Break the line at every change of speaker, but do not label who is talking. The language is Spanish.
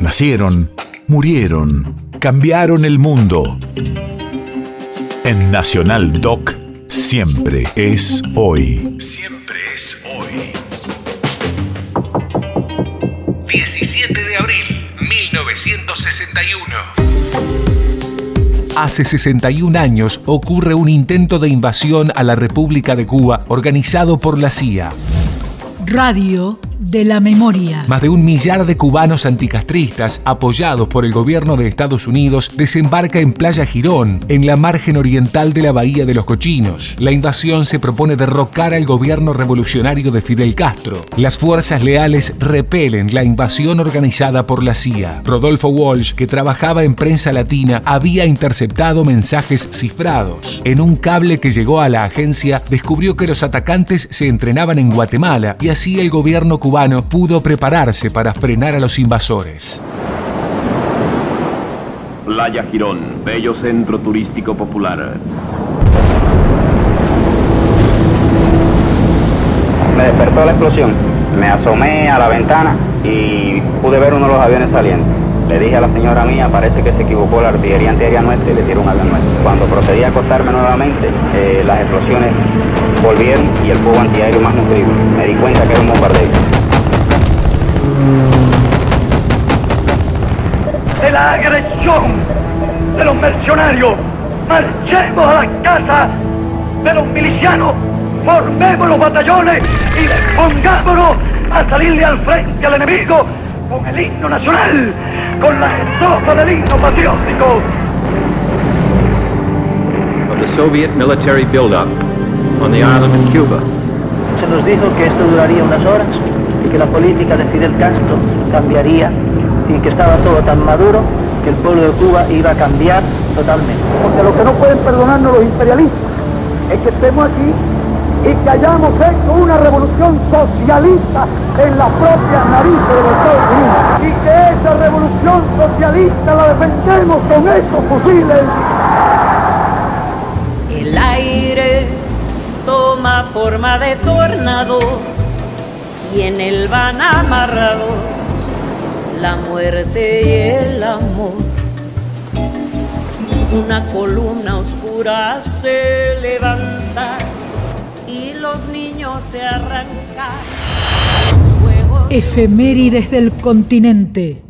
Nacieron, murieron, cambiaron el mundo. En Nacional Doc, siempre es hoy. Siempre es hoy.
17 de abril, 1961.
Hace 61 años ocurre un intento de invasión a la República de Cuba organizado por la CIA.
Radio de la memoria.
Más de un millar de cubanos anticastristas, apoyados por el gobierno de Estados Unidos, desembarca en Playa Girón, en la margen oriental de la Bahía de los Cochinos. La invasión se propone derrocar al gobierno revolucionario de Fidel Castro. Las fuerzas leales repelen la invasión organizada por la CIA. Rodolfo Walsh, que trabajaba en prensa latina, había interceptado mensajes cifrados. En un cable que llegó a la agencia, descubrió que los atacantes se entrenaban en Guatemala y así el gobierno cubano pudo prepararse para frenar a los invasores.
Playa Girón, bello centro turístico popular.
Me despertó la explosión. Me asomé a la ventana y pude ver uno de los aviones saliendo. Le dije a la señora mía, parece que se equivocó la artillería antiaérea nuestra y le tiró un avión nuestro. Cuando procedí a acostarme nuevamente, eh, las explosiones volvieron y el fuego antiaéreo más nutrido. Me di cuenta que era un bombardeo.
La agresión de los mercenarios. Marchemos a la casa de los milicianos, formemos los batallones y pongámonos a salirle al frente al enemigo con el himno nacional, con la estrofa del himno patriótico.
Of the Soviet military buildup on the island of Cuba.
Se nos dijo que esto duraría unas horas y que la política de Fidel Castro cambiaría y que estaba todo tan maduro que el pueblo de Cuba iba a cambiar totalmente.
Porque lo que no pueden perdonarnos los imperialistas es que estemos aquí y que hayamos hecho una revolución socialista en las propias narices de los Estados Unidos y que esa revolución socialista la defendemos con esos fusiles.
El aire toma forma de tornado y en él van amarrados la muerte y el amor. Una columna oscura se levanta y los niños se arrancan.
Efemérides del continente.